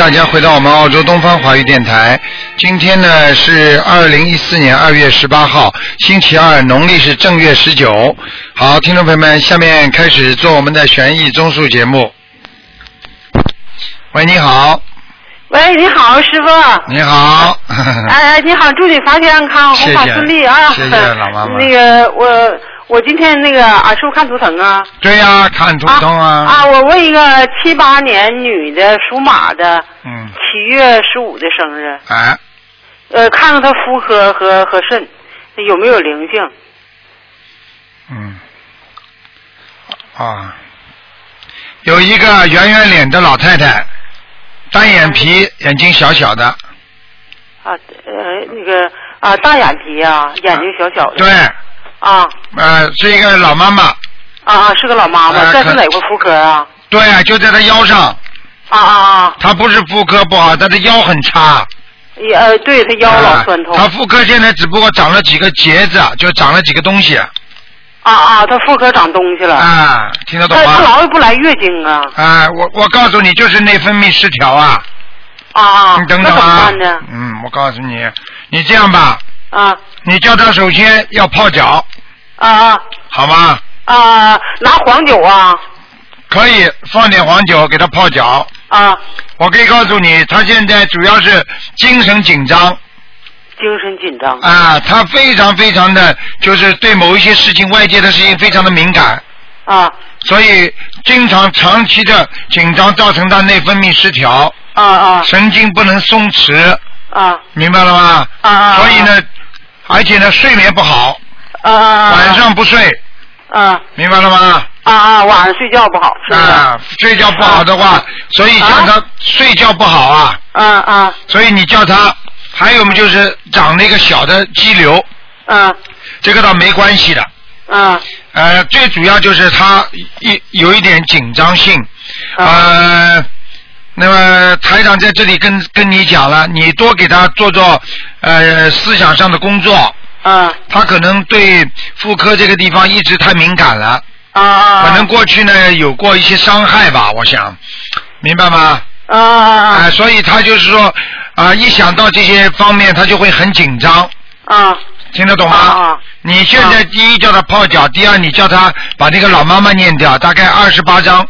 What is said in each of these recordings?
大家回到我们澳洲东方华语电台。今天呢是二零一四年二月十八号，星期二，农历是正月十九。好，听众朋友们，下面开始做我们的悬疑综述节目。喂，你好，喂，你好，师傅。你好。哎，你好，祝你法体安康，红法顺利啊！谢谢老妈妈 那个我我今天那个啊，是不是看图腾啊？对呀、看图腾啊。啊，我问一个七八年女的属马的，嗯，七月十五的生日，哎，呃，看看她妇科和和肾有没有灵性？嗯，啊，有一个圆圆脸的老太太，单眼皮，眼睛小小的，啊，呃，那个啊，大眼皮啊，眼睛小小的。对，啊呃，是一个老妈妈，啊啊，是个老妈妈，这是哪个妇科啊？对，就在她腰上，啊啊啊！她不是妇科不好，她的腰很差。也呃，对她腰老酸痛。啊她妇科现在只不过长了几个结子，就长了几个东西。啊啊，她妇科长东西了。啊，听得懂她她吗？老也不来月经啊。啊，我我告诉你，就是内分泌失调啊。啊啊，你等那怎么等啊办呢？。嗯，我告诉你，你这样吧，啊你叫他首先要泡脚，啊啊好吗？啊！拿黄酒啊可以放点黄酒给他泡脚。啊，我可以告诉你，他现在主要是精神紧张精神紧张。啊，他非常非常的就是对某一些事情、外界的事情非常的敏感，啊所以经常长期的紧张造成他内分泌失调，啊啊神经不能松弛，啊明白了吗？啊啊！所以呢，而且呢睡眠不好，啊。啊，晚上不睡，啊。明白了吗？啊啊，晚上睡觉不好？啊，睡觉不好的话，所以叫他睡觉不好啊，啊啊。所以你叫他，还有嘛就是长那个小的肌瘤，啊。这个倒没关系的，啊。呃，最主要就是他一有一点紧张性，啊。呃，那么台长在这里跟跟你讲了，你多给他做做呃思想上的工作，啊。他可能对妇科这个地方一直太敏感了，啊啊！可能过去呢有过一些伤害吧，我想，明白吗？啊啊啊、啊所以他就是说啊、一想到这些方面，他就会很紧张，啊。听得懂吗？啊啊。你现在第一叫他泡脚，第二你叫他把那个老妈妈念掉，大概二十八章，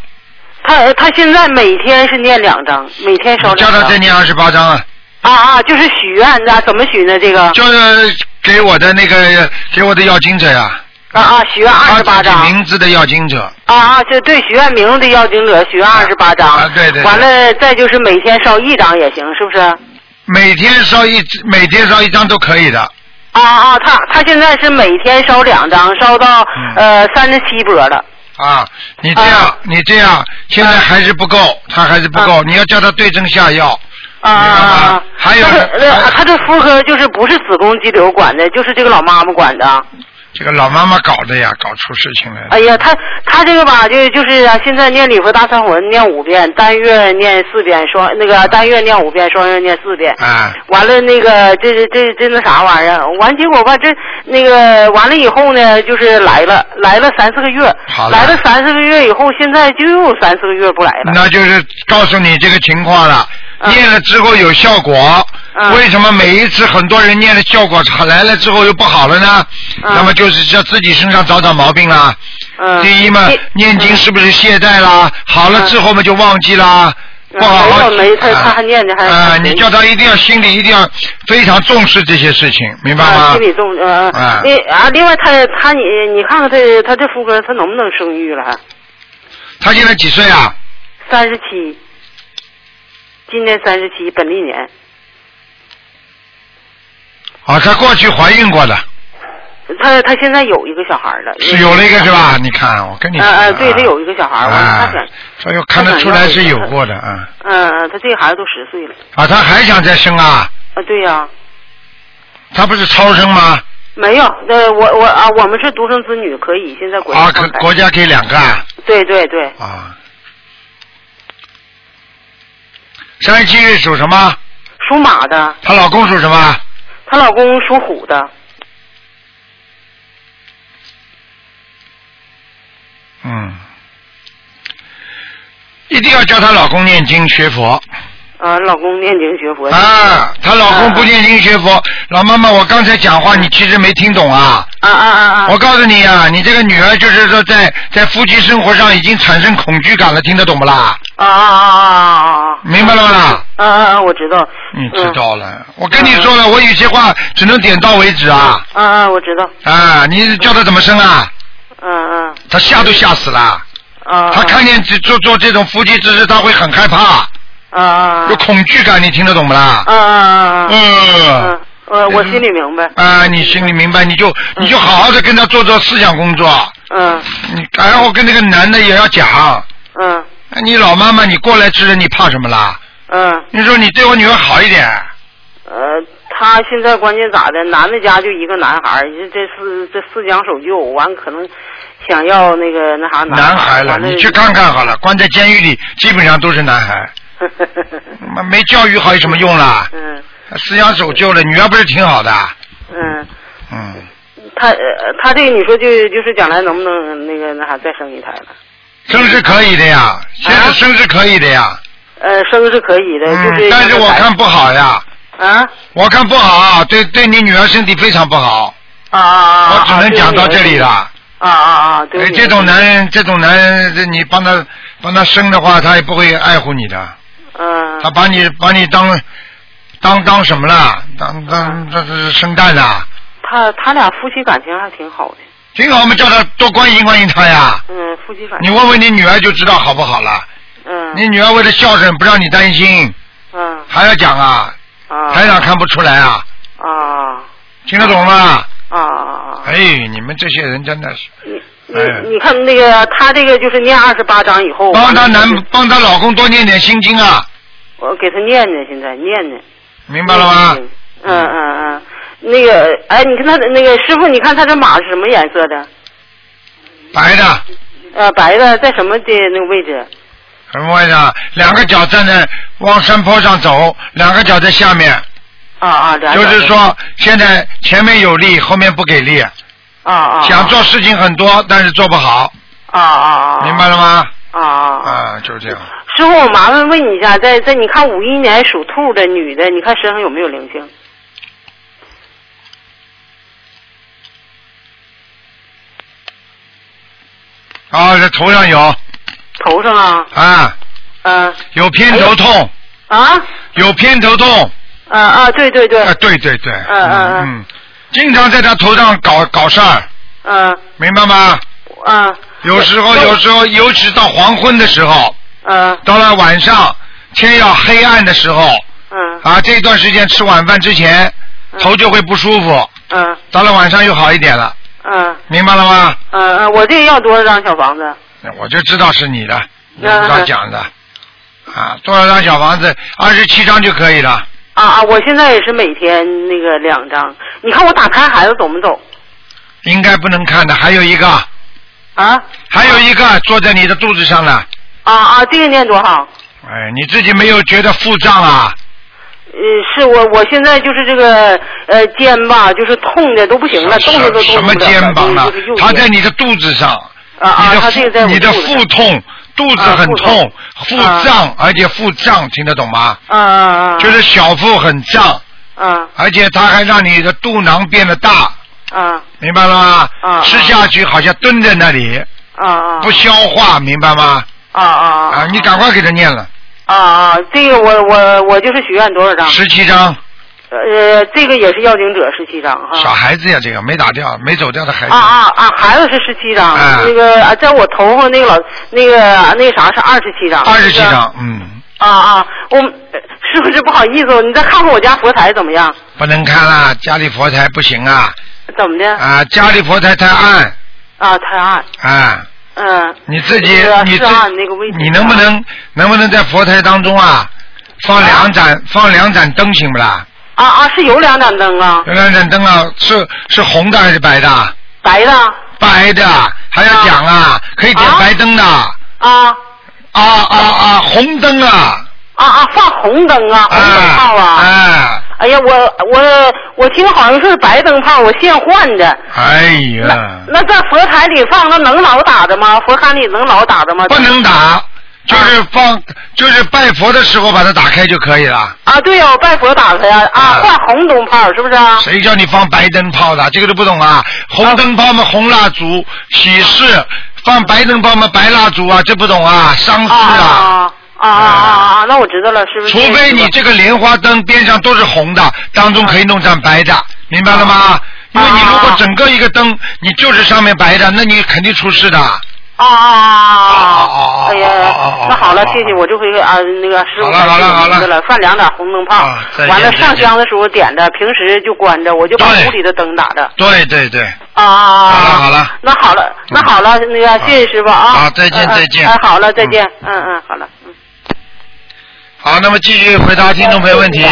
他他现在每天是念两张，每天烧叫两张。他再念二十八章啊，啊啊，就是许愿的，怎么许呢？这个就是给我的那个给我的要经者呀，啊啊，许愿二他自己十八张。名字的要经者，啊啊，这对许愿名字的要经者许愿二十八张。啊对对对完了，再就是每天烧一张也行，是不是？每天烧一每天烧一张都可以的，啊啊，他他现在是每天烧两张，烧到、嗯呃三十七波了。啊，你这样，啊你这样，现在还是不够，他还是不够，你要叫他对症下药。啊！还有他这妇科就是不是子宫肌瘤管的，就是这个老妈妈管的。这个老妈妈搞的呀，搞出事情来了。哎呀，他他这个吧，就就是啊，现在念礼佛大忏魂念五遍，单月念四遍，双那个单月念五遍，双月念四遍。啊，完了，那个这这这这那啥玩意儿，完结果吧，这那个完了以后呢，就是来了，来了三四个月好，了来了三四个月以后，现在就又三四个月不来了。那就是告诉你这个情况了。嗯念了之后有效果，嗯为什么每一次很多人念的效果来了之后又不好了呢？嗯那么就是叫自己身上找找毛病啦。嗯，第一嘛，念经是不是懈怠啦？好了之后嘛就忘记啦。嗯不好好没有没他他还念着还啊、还你叫他一定要心里一定要非常重视这些事情，明白啊，吗心？理重呃啊那啊，另外他他你你看看他他这妇科他能不能生育了还？他现在几岁啊？三十七，今年三十七，本历年。啊，她过去怀孕过的，她她现在有一个小孩了，是有了一个是吧？你看，我跟你说。啊啊，对她有一个小孩，完了啊他想，所以看得出来是有过的啊。嗯嗯，她这个孩子都十岁了，啊，她还想再生啊？啊对呀、她不是超生吗？没有，呃我我啊我们是独生子女，可以现在国家啊，可国家给两个啊。对对对，啊。上一期属什么？属马的，她老公属什么？她老公属虎的，嗯。一定要叫她老公念经学佛，啊，老公念经学佛。啊，她老公不念经学佛，老妈妈，我刚才讲话你其实没听懂啊。啊啊啊啊！我告诉你啊，你这个女儿就是说在在夫妻生活上已经产生恐惧感了，听得懂不啦？啊啊啊啊啊啊！明白了吗啦？啊啊啊！我知道。你知道了，我跟你说了，我有些话只能点到为止啊。啊啊！我知道。啊，你叫他怎么生啊？嗯嗯。他吓都吓死了。啊。他看见做做这种夫妻之事，他会很害怕。啊啊。有恐惧感，你听得懂不啦？啊啊啊！嗯。呃，我心里明白。啊，你心里明白，你就你就好好的跟他做做思想工作。嗯。你然后跟那个男的也要讲。嗯。你老妈妈，你过来之人，你怕什么啦？嗯。你说你对我女儿好一点。呃，他现在关键咋的？男的家就一个男孩这这是这思想守旧，完可能想要那个那啥男孩了，你去看看好了，关在监狱里基本上都是男孩。妈没教育好有什么用啦？嗯。思想守旧了，女儿不是挺好的？嗯。嗯。他呃，他这个你说就就是将来能不能那个那啥再生一胎了？生是可以的呀，现在生是可以的呀。呃，生是可以的，就是。但是我看不好呀。啊。我看不好，对对你女儿身体非常不好。啊啊啊！我只能讲到这里了。啊啊啊！对。这种男人，这种男人，你帮他帮他生的话，他也不会爱护你的。嗯。他把你把你当。当当什么了？当当这是生蛋的。他他俩夫妻感情还挺好的。挺好，我们叫他多关心关心他呀。嗯，夫妻反。你问问你女儿就知道好不好了。嗯。你女儿为了孝顺不让你担心。嗯。还要讲啊？啊。台长看不出来啊。啊。听得懂吗？啊啊啊！哎，你们这些人真的是。你你你看那个他这个就是念二十八章以后。帮他男帮他老公多念点心经啊。我给他念呢，现在念呢。明白了吗？嗯嗯嗯，那个，哎，你看他那个师傅，你看他这马是什么颜色的？白的。呃，白的，在什么的那个位置？什么位置？两个脚站在往山坡上走，两个脚在下面。啊啊，就是说，现在前面有力，后面不给力。啊啊。想做事情很多，但是做不好。啊啊啊！明白了吗？啊啊啊！就是这样。师傅，我麻烦问你一下，在在你看五一年属兔的女的，你看身上有没有灵性？啊，这头上有。头上啊。啊。嗯。有偏头痛。啊。有偏头痛。啊啊，对对对。啊，对对对。嗯嗯嗯。经常在他头上搞搞事儿。嗯。明白吗？嗯。有时候，有时候，尤其到黄昏的时候。嗯。到了晚上，天要黑暗的时候。嗯。啊，这段时间吃晚饭之前，头就会不舒服。嗯。到了晚上又好一点了。嗯。明白了吗？嗯嗯，我这要多少张小房子？我就知道是你的，你知道讲的。啊，多少张小房子？二十七张就可以了。啊啊！我现在也是每天那个两张。你看我打开孩子走不走？应该不能看的，还有一个。啊。还有一个坐在你的肚子上了。啊啊！这个念多少？哎，你自己没有觉得腹胀啊？呃，是我我现在就是这个呃肩吧，就是痛的都不行了，动。什么肩膀啊？它在你的肚子上。啊啊！你的腹痛，肚子很痛，腹胀，而且腹胀，听得懂吗？啊啊啊！就是小腹很胀。啊。而且它还让你的肚囊变得大。啊。明白了吗？啊。吃下去好像蹲在那里。啊啊。不消化，明白吗？啊啊啊！啊，你赶快给他念了。啊啊，这个我我我就是许愿多少张？十七张。呃，这个也是要经者十七张哈。小孩子呀，这个没打掉、没走掉的孩子。啊啊啊！孩子是十七张，那个在我头上那个老那个那个啥是二十七张。二十七张，嗯。啊啊，我是不是不好意思？你再看看我家佛台怎么样？不能看了，家里佛台不行啊。怎么的？啊，家里佛台太暗。啊，太暗。啊。嗯。你自己，你你能不能能不能在佛台当中啊，放两盏放两盏灯行不啦？啊啊，是有两盏灯啊。有两盏灯啊，是是红的还是白的？白的。白的，还要讲啊，可以点白灯的。啊。啊啊啊！红灯啊。啊啊，放红灯啊，红灯泡啊。哎。哎呀，我我我听好像是白灯泡，我现换的。哎呀。那在佛台里放，那能老打的吗？佛龛里能老打的吗？不能打，就是放，就是拜佛的时候把它打开就可以了。啊，对呀，我拜佛打开呀，啊，啊换红灯泡是不是啊？谁叫你放白灯泡的？这个都不懂啊！红灯泡嘛，红蜡烛喜事；放白灯泡嘛，白蜡烛啊，这不懂啊，伤事啊！啊啊啊啊啊！那我知道了，是不是？除非你这个莲花灯边上都是红的，当中可以弄上白的，明白了吗？因为你如果整个一个灯，你就是上面白的，那你肯定出事的。啊啊啊啊啊！哦哎呀，那好了，谢谢，我就会啊那个师傅好了好了好了了，放两盏红灯泡完了上香的时候点着，平时就关着，我就把屋里的灯打着。对对对，啊啊啊！啊好了好了那好了，那好了，那个谢谢师傅啊。好再见再见哎，好了，再嗯见。嗯嗯，好了，嗯。好，那么继续回答听众朋友问题。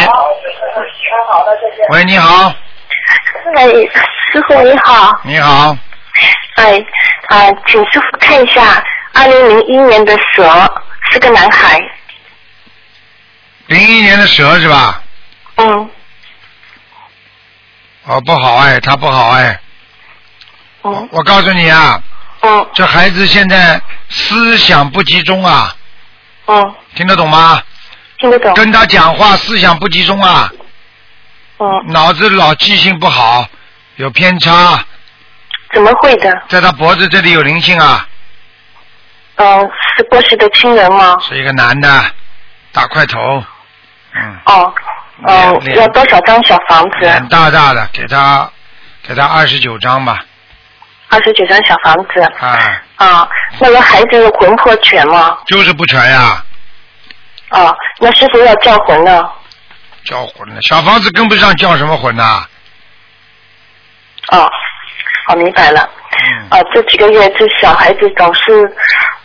喂，你好，哎，师傅你好，你好，哎，啊、请师傅看一下，二零零一年的蛇是个男孩，零一年的蛇是吧？嗯。哦，不好哎，他不好哎，嗯。我告诉你啊，嗯。这孩子现在思想不集中啊，嗯，听得懂吗？听得懂，跟他讲话思想不集中啊，嗯，脑子老记性不好，有偏差，怎么会的？在他脖子这里有灵性啊，嗯，是过世的亲人吗？是一个男的，大块头，嗯，哦，嗯，脸要多少张小房子？很？大大的，给他给他二十九张吧，二十九张小房子。啊，啊，那个孩子魂魄全吗？就是不全呀，啊，那师傅要叫魂呢。叫魂呢，小房子跟不上叫什么魂呐、哦，好，明白了。嗯，啊，这几个月这小孩子总是，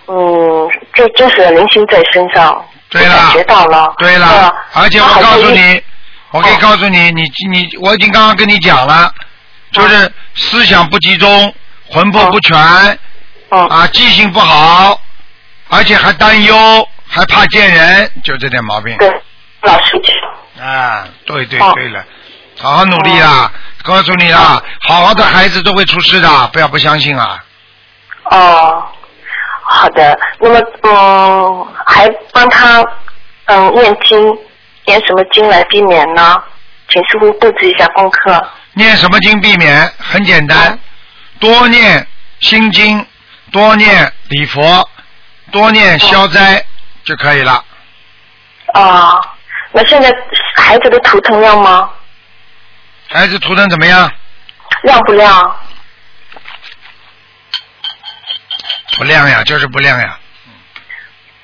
嗯，就就是有灵性在身上，对了感觉到了。对了啊，而且我告诉，你，我可以哦告诉你，你你我已经刚刚跟你讲了，就是思想不集中，魂魄不全，嗯，啊，记性不好，而且还担忧，还怕见人，就这点毛病。对，老师讲，啊，对对哦对了，好好努力啦！告诉你啦，好好的孩子都会出事的，不要不相信啊！哦，好的，那么嗯，还帮他嗯念经，念什么经来避免呢？请师傅布置一下功课。念什么经避免？很简单嗯，多念心经，多念礼佛，多念消灾就可以了。啊，那现在孩子的图腾亮吗？孩子图腾怎么样？亮不亮？不亮呀，就是不亮呀，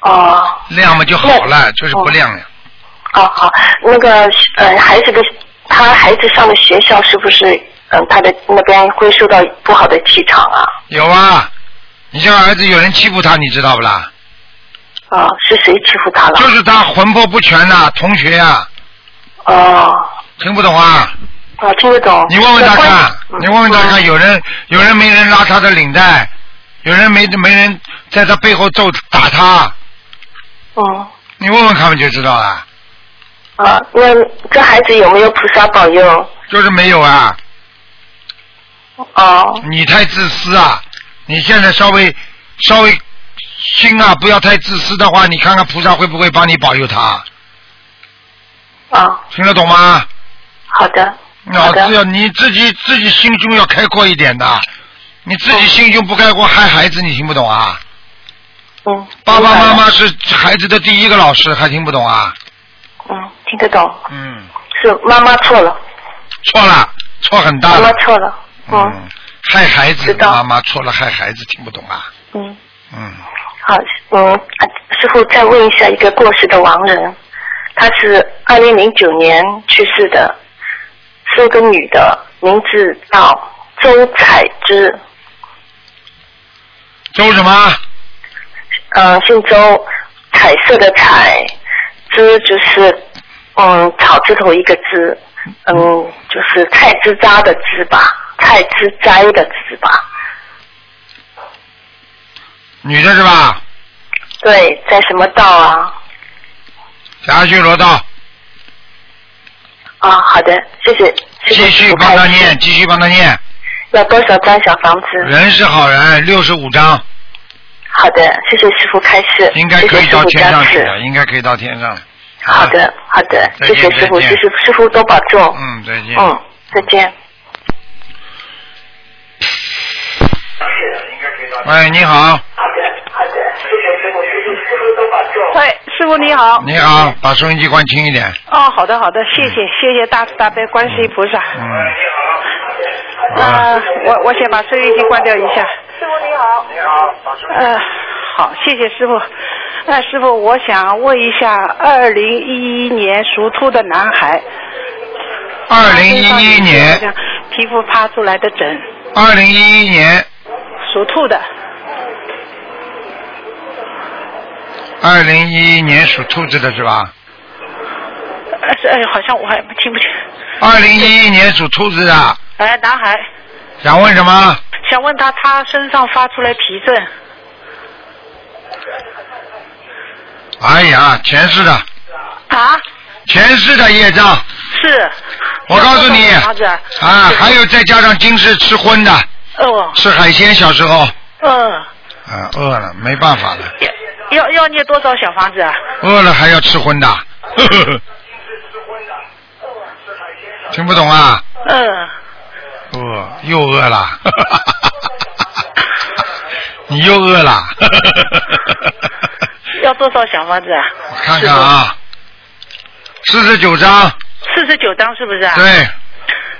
哦。亮嘛就好了，就是不亮呀。哦，好，那个呃，孩子的他孩子上的学校是不是嗯、他的那边会受到不好的气场啊？有啊，你这个儿子有人欺负他，你知道不啦？啊、是谁欺负他了？就是他魂魄不全呐、同学呀、哦，听不懂啊？啊，听得懂。你问问他那关看，嗯你问问他看，嗯有人有人没人拉他的领带，有人没没人在他背后揍打他，哦你问问他们就知道了？啊，那这孩子有没有菩萨保佑？就是没有啊，哦你太自私啊！你现在稍微稍微心啊，不要太自私的话，你看看菩萨会不会帮你保佑他？啊，听得懂吗？好的，脑子要你自己自己心胸要开阔一点的，你自己心胸不开阔害孩子，你听不懂啊？嗯。爸爸妈妈是孩子的第一个老师，还听不懂啊？嗯，听得懂，嗯，是妈妈错了，错了，错很大妈妈。错了。嗯嗯，害孩子妈妈错了，害孩子，听不懂啊？嗯。嗯，好，嗯，啊师傅再问一下一个过世的亡人，他是二零零九年去世的，是个女的，名字叫周彩芝，周什么？嗯、姓周，彩色的彩，芝就是嗯草字头一个枝，嗯，就是菜枝渣的枝吧，菜枝摘的枝吧，女的是吧？对，在什么道啊？霞去罗道，啊，好的，谢谢，谢谢继续帮他念，继续帮他念。要多少张小房子？人是好人，六十五张。好的，谢谢师傅开示，应该可以到。天上去的，应该可以到天上。好的，好的，谢谢师傅，谢谢师傅多保重。嗯，再见。嗯，再见。喂，你好，喂，师傅你好。你好，把收音机关轻一点。哦，好的好的，谢谢谢谢大慈大悲观世音菩萨。嗯。啊，呃，我我先把收音机关掉一下。师傅你好。你好，呃，好，谢谢师傅。那师傅，我想问一下，二零一一年属兔的男孩，二零一一年，皮肤趴出来的疹，二零一一年，属兔的，二零一一年属兔子的是吧？呃是哎，好像我还听不清。二零一一年属兔子的，哎，男孩，想问什么？想问他，他身上发出来皮疹，哎呀，前世的，啊？前世的业障是。我告诉你啊，还有再加上今世吃荤的，哦，吃海鲜，小时候，嗯，啊，饿了没办法了，要要要念多少小房子啊？饿了还要吃荤的，呵呵呵听不懂啊？嗯，饿又饿了，你又饿了，要多少小房子啊？我看看啊，四十九张，四十九张是不是啊？。对，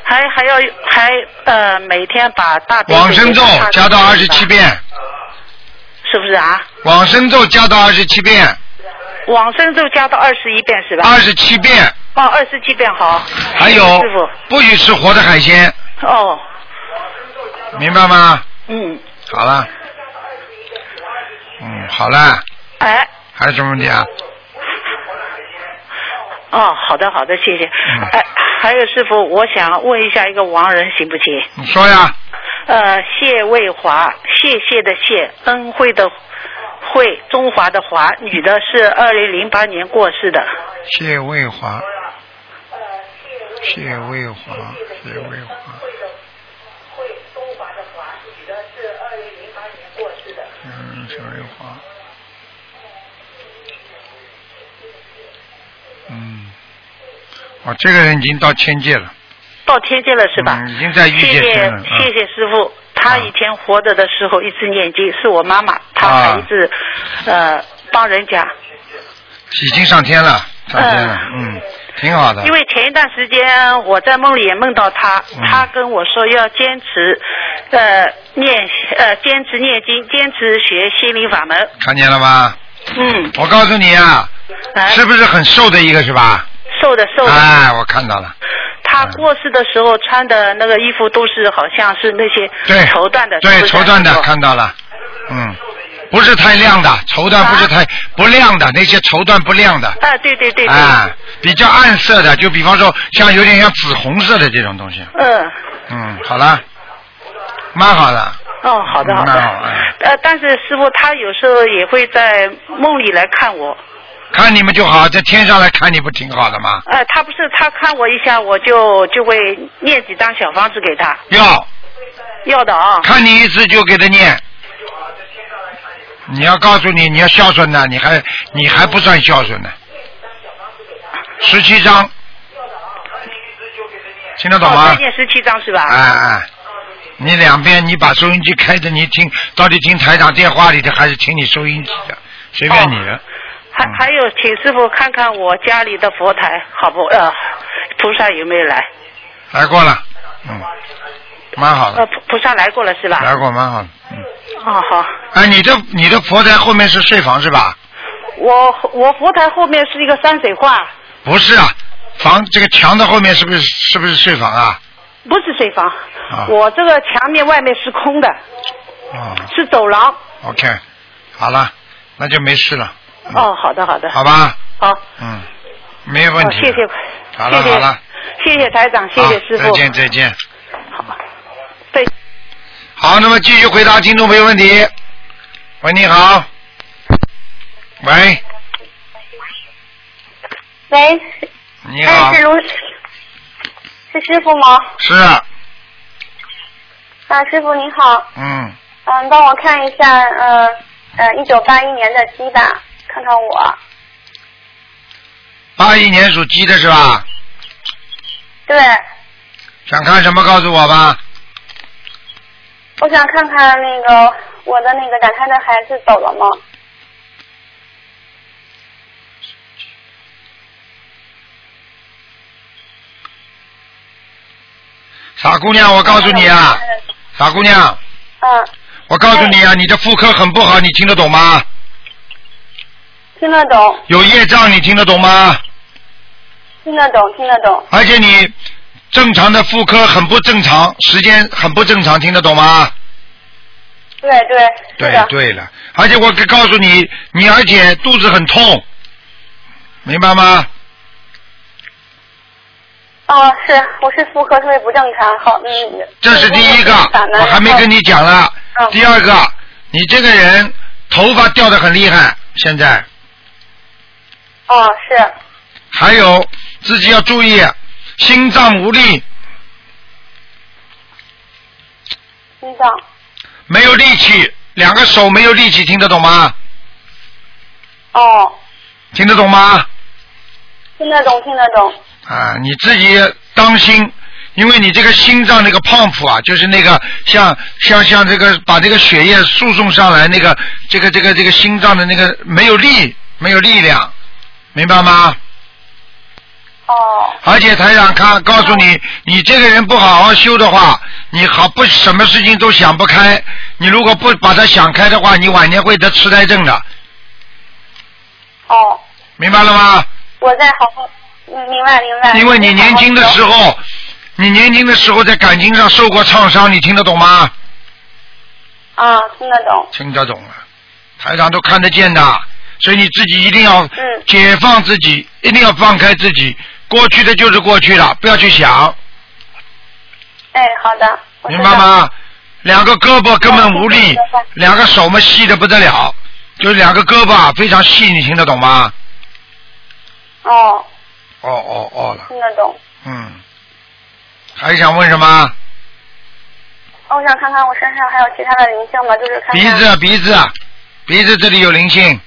还还要还呃每天把大悲往生咒加到二十七，遍，是不是啊？往生咒加到二十七遍，往生咒加到二十一遍是吧？二十七遍，哦，二十七遍好。还有师傅。不许吃活的海鲜，哦，明白吗？嗯，好了，嗯，好了，哎，还有什么问题啊？哦，好的好的，谢谢。嗯哎，还有师傅，我想问一下一个亡人行不行？你说呀，呃，谢卫华，谢谢的谢，恩惠的惠，中华的华，女的是二零零八年过世的。谢卫华，谢卫华，谢卫华，嗯，谢卫华，嗯，哦，这个人已经到天界了，到天界了是吧？嗯已经在御界谢谢天了嗯谢谢师傅，他以前活着的时候一直念经，是我妈妈，她啊还一直、呃帮人家。已经上天了，上天了，嗯，挺好的因。为前一段时间我在梦里也梦到他，嗯他跟我说要坚持呃念呃坚持念经，坚持学心灵法门。看见了吗？嗯，我告诉你啊，哎是不是很瘦的一个是吧？瘦的瘦的。哎，我看到了，他过世的时候穿的那个衣服都是好像是那些对，绸缎的，对绸缎的看到了，嗯，不是太亮的，绸缎不是太不亮的，那些绸缎不亮的，啊，对对对对，啊，比较暗色的，就比方说像有点像紫红色的这种东西，嗯，嗯，好了，蛮好的，哦，好的好的。蛮好，哎呃，但是师傅他有时候也会在梦里来看我，看你们就好，在天上来看你不挺好的吗？呃，他不是他看我一下，我就就会念几张小房子给他，要要的啊，看你一次就给他念。你要告诉你，你要孝顺呢，你还你还不算孝顺呢。十七张，听得懂哦，吗再？念十七张是吧？哎哎，你两边你把收音机开着，你听到底听台长电话里的，还是听你收音机的？随便你的。还嗯还有，请师傅看看我家里的佛台好不？呃，菩萨有没有来？来过了，嗯，蛮好呃，的，菩菩萨来过了是吧？来过蛮好的，嗯。哦，好。哎，你的你的佛台后面是睡房是吧？我我佛台后面是一个山水画，不是啊，房这个墙的后面是不是是不是睡房啊？不是睡房。啊我这个墙面外面是空的，哦是走廊。，OK，好了，那就没事了，哦，好的好的。好吧？好。嗯，没有问题。哦谢谢。好了谢谢好了，谢谢台长，谢谢师傅。再见再见。好。对。好，那么继续回答听众朋友问题。喂，你好。喂，喂，你好哎，是，卢，是师傅吗？是，啊，师傅你好，嗯，嗯，帮我看一下，呃，呃，一九八一年的鸡吧，看看我。八一年属鸡的是吧？对，想看什么告诉我吧。我想看看那个我的那个打胎的孩子走了吗？傻姑娘，我告诉你啊，傻姑娘，嗯，我告诉你啊，你的妇科很不好，你听得懂吗？听得懂，有业障，你听得懂吗？听得懂，听得懂。而且你正常的妇科很不正常，时间很不正常，听得懂吗？对对，对。对了，而且我告诉你，你而且肚子很痛，明白吗？哦，是，我是妇科特别不正常，好，嗯。这是第一个，我还没跟你讲了。嗯第二个，你这个人头发掉的很厉害，现在哦，是，还有自己要注意，心脏无力，心脏，没有力气，两个手没有力气，听得懂吗？哦，听得懂吗？听得懂，听得懂。啊，你自己当心，因为你这个心脏那个 pump 啊，就是那个像像像这个把这个血液输送上来，那个这个这个这个心脏的那个没有力，没有力量，明白吗？哦，而且台长看告诉你，你这个人不好好修的话，你好不什么事情都想不开。你如果不把它想开的话，你晚年会得痴呆症的，哦，明白了吗？我在好好，嗯，明白明白。因为你年轻的时候。候，你年轻的时候在感情上受过创伤，你听得懂吗？啊，听得懂。听得懂了，台长都看得见的，所以你自己一定要嗯解放自己，一定要放开自己。过去的就是过去了，不要去想，哎，好的。明白？吗？两个胳膊根本无力两个手嘛细的不得了，就是两个胳膊啊非常细，你听得懂吗？哦，哦哦哦了，听得懂。嗯，还想问什么？哦我想看看我身上还有其他的灵性吗？就是看看鼻子鼻子鼻子这里有灵性，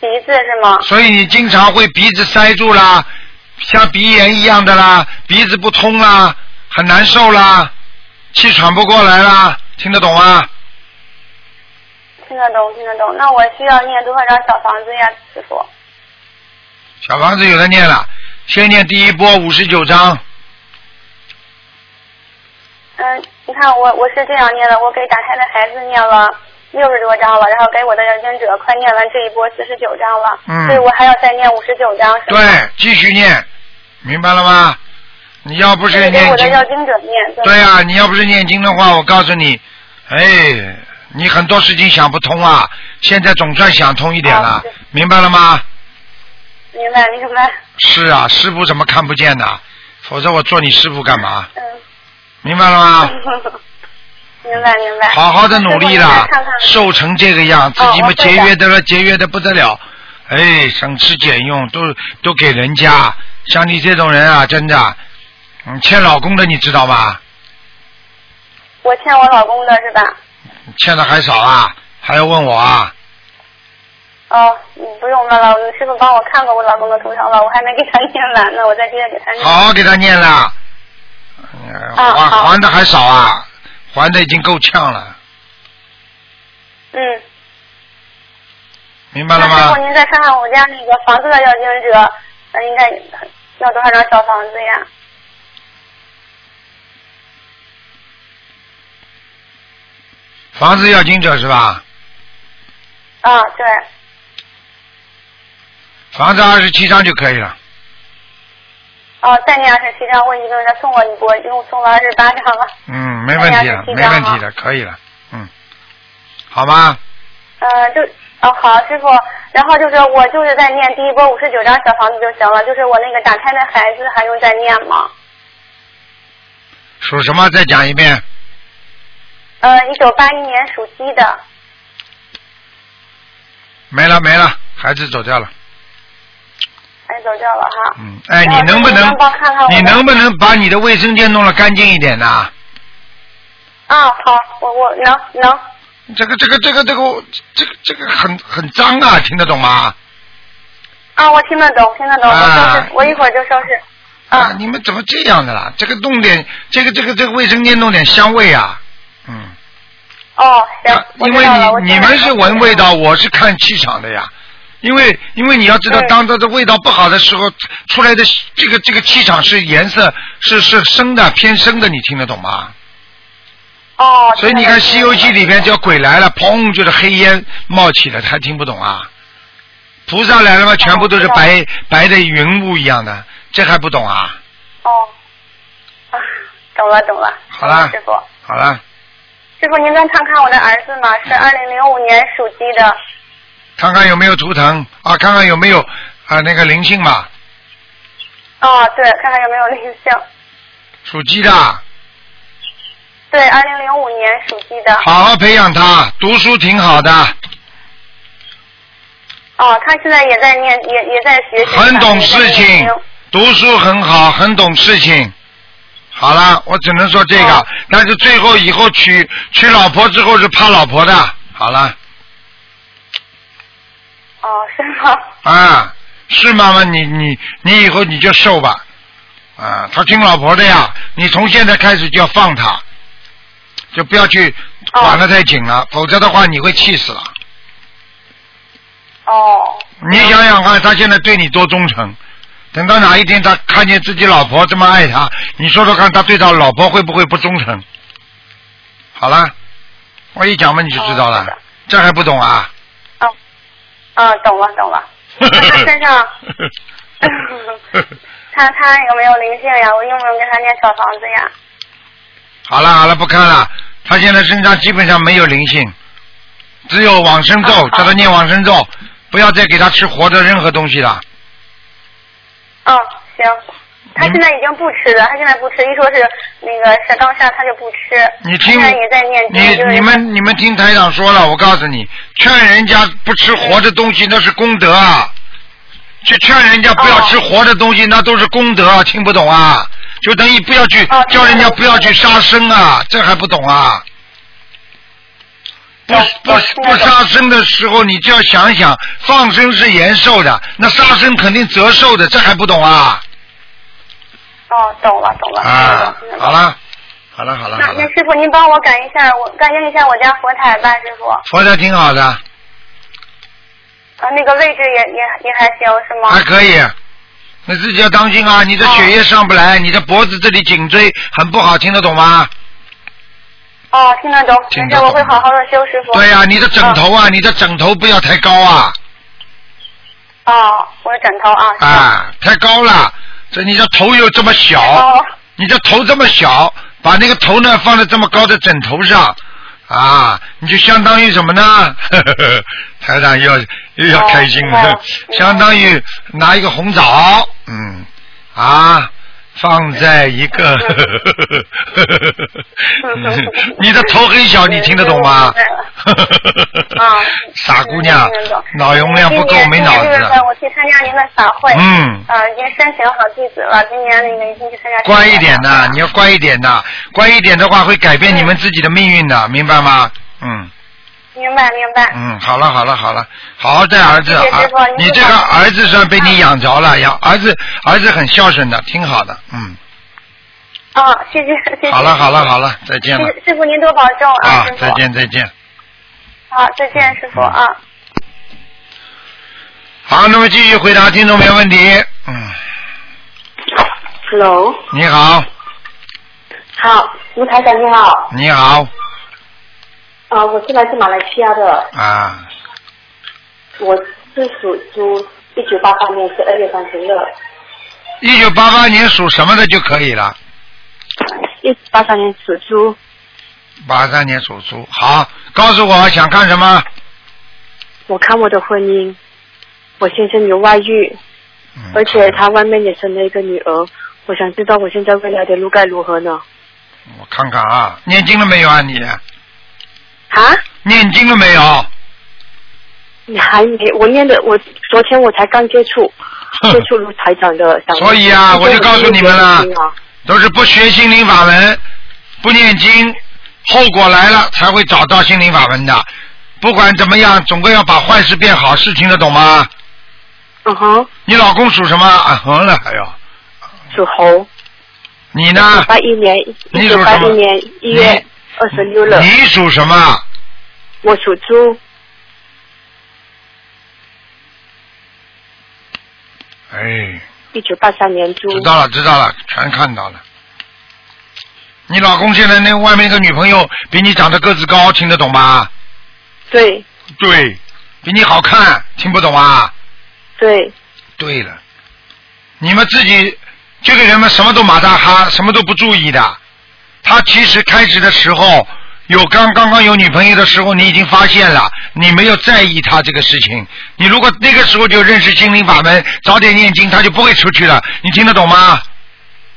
鼻子是吗？所以你经常会鼻子塞住啦，像鼻炎一样的啦，鼻子不通啦，很难受啦，气喘不过来啦，听得懂吗？听得懂，听得懂。那我需要念多少张小房子呀，师傅？小房子有的念了，先念第一波五十九章，嗯，你看我我是这样念的，我给打胎的孩子念了六十多章了，然后给我的要经者快念完这一波四十九章了，嗯所以我还要再念五十九章，是吗？对，继续念，明白了吗？你要不是念经，我的要经者念。对啊，你要不是念经的话，我告诉你，哎，你很多事情想不通啊，现在总算想通一点了哦，明白了吗？明白明白。是啊，师傅怎么看不见的？否则我做你师傅干嘛？嗯。明白了吗？明白明白。好好的努力师傅你啦再看看，瘦成这个样，自己嘛哦我会的节约的了，节约的不得了。哎，省吃俭用都都给人家，像你这种人啊，真的，你，欠老公的你知道吗？我欠我老公的是吧？欠的还少啊，还要问我啊？哦，你不用了，老师傅帮我看过我老公的图腾了，我还没给他念完呢，我再接着给他念。好好给他念了，还还的还少啊，还的已经够呛了，嗯。明白了吗那师傅，？您再看看我家那个房子的要经者，呃，应该要多少张小房子呀？房子要经者是吧？啊，对。房子二十七张就可以了。哦，再念二十七张，我一个人再送我一波，一共送了二十八张了。嗯，没问题了，没问题的，可以了，嗯，好吗？呃，就哦好，师傅，然后就是我就是在念第一波五十九张小房子就行了，就是我那个打胎的孩子还用再念吗？属什么？再讲一遍。呃，一九八一年属鸡的。没了没了，孩子走掉了。哎，走掉了哈。嗯，哎，你能不能帮看看我你能不能把你的卫生间弄得干净一点呢？啊，好，我我能能。这个这个这个这个这个这个很很脏啊，听得懂吗？啊，我听得懂，听得懂，我收啊拾，我一会儿就收拾。啊，你们怎么这样的啦？这个弄点，这个这个这个卫生间弄点香味啊，嗯。哦，行，我因为你你们是闻味道，我是看气场的呀。因为因为你要知道，当它的味道不好的时候，出来的这个这个气场是颜色是是深的偏深的，你听得懂吗？哦。所以你看《西游记》里边叫鬼来了，砰就是黑烟冒起了，还听不懂啊？菩萨来了嘛，全部都是白白的云雾一样的，这还不懂啊？哦。啊，懂了懂了。好了师傅，好了，师傅您能看看我的儿子吗？是二零零五年属鸡的。看看有没有图腾啊，看看有没有啊那个灵性嘛，哦，对，看看有没有灵性。属鸡的。对，二零零五年属鸡的。好好培养他，读书挺好的，哦，他现在也在念，也也在学习。很懂事情，读书很好，很懂事情。好了，我只能说这个，哦但是最后以后娶娶老婆之后是怕老婆的。好了，啊，是妈妈，你你你以后你就瘦吧，啊，他听老婆的呀，你从现在开始就要放他，就不要去管得太紧了，否则的话你会气死了。哦。你想想看，他现在对你多忠诚，等到哪一天他看见自己老婆这么爱他，你说说看，他对他老婆会不会不忠诚？好了，我一讲嘛你就知道了，哦这还不懂啊？哦，嗯，懂了懂了。那 他身上，他他有没有灵性呀？我用不用给他念小房子呀？好了好了，不看了，他现在身上基本上没有灵性，只有往生咒，叫他念往生咒，不要再给他吃活的任何东西了。嗯，行。他现在已经不吃了，他现在不吃，一说是那个下刚下他就不吃。你听现在也在念经，你你们你们听台长说了，我告诉你，劝人家不吃活的东西那是功德啊，去劝人家不要吃活的东西那都是功德啊，听不懂啊？就等于不要去哦叫人家不要去杀生啊，这还不懂啊？不不哦不杀生的时候，你就要想想，放生是延寿的，那杀生肯定折寿的，这还不懂啊？哦，懂了懂了。啊好。了，好了，好了，那，那师傅您帮我感应一下，我感应一下我家佛台吧，师傅。佛台挺好的，啊，那个位置也也也还行是吗？还可以。你自己要当心啊！你的血液上不来，你的脖子这里颈椎很不好，听得懂吗？哦，听得懂，没事，听得懂我会好好的修，师傅。对呀、你的枕头啊，你的枕头不要太高啊，哦，我的枕头啊。行啊，太高了，这你的头又这么小，哦，你的头这么小，把那个头呢放在这么高的枕头上，啊，你就相当于什么呢？台长又要又要开心了，相当于拿一个红枣，嗯，啊。放在一个，你的头很小，你听得懂吗？啊傻姑娘脑容量不够，没脑子今年我去参加您的法会。嗯啊，已经申请好地址了，今年那个已经去参加。乖一点的，你要乖一点的，乖一点的话会改变你们自己的命运的，明白吗？嗯明白明白。嗯，好了好了好了，好好带儿子啊谢谢师傅！您你这个儿子算被你养着了，养儿子儿子很孝顺的，挺好的，嗯。啊，谢谢谢谢。好了好了好了，再见了师师傅您多保重啊，师，傅。啊再。见再见。好，再见，师傅啊。好，那么继续回答听众朋友问题。嗯，Hello，你好，好，卢台长你好，你好啊、我是来自马来西亚的，啊，我是属猪，一九八八年十二月三十日，一九八八年属什么的就可以了。一九八三年属猪，八三年属猪，好，告诉我想看什么？我看我的婚姻，我先生有外遇，嗯而且他外面也生了一个女儿，我想知道我现在未来的路该如何呢？我看看啊，念经了没有啊你？啊？念经了没有？你还没？我念的，我昨天我才刚接触接触卢台长的，所以啊我就告诉你们了啊都是不学心灵法门，不念经，后果来了才会找到心灵法门的。不管怎么样，总归要把坏事变好，事听得懂吗？嗯哼，你老公属什么？啊哼了还要。属猴。你呢？八一年，一九八一年一月二十六了。你属什么？我属猪，哎，一九八三年猪。知道了，知道了，全看到了。你老公现在那外面那个女朋友比你长得个子高，听得懂吗？对对，比你好看，听不懂啊？对，对了，你们自己这个人们，什么都马大哈，什么都不注意的。他其实开始的时候有刚刚刚有女朋友的时候，你已经发现了，你没有在意他这个事情。你如果那个时候就认识心灵法门，早点念经，他就不会出去了。你听得懂吗？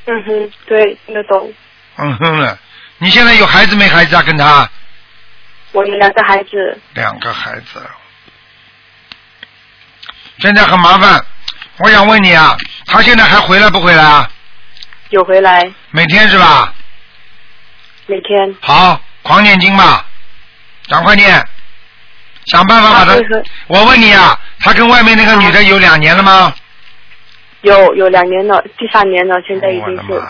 嗯哼，对，听得懂。嗯哼了，你现在有孩子没孩子啊？跟他我有两个孩子，两个孩子，现在很麻烦。我想问你啊，他现在还回来不回来啊？有回来，每天是吧？每天。好，狂念经吧，赶快念，想办法把他。我问你啊，他跟外面那个女的有两年了吗？有有两年了，第三年了，现在已经是。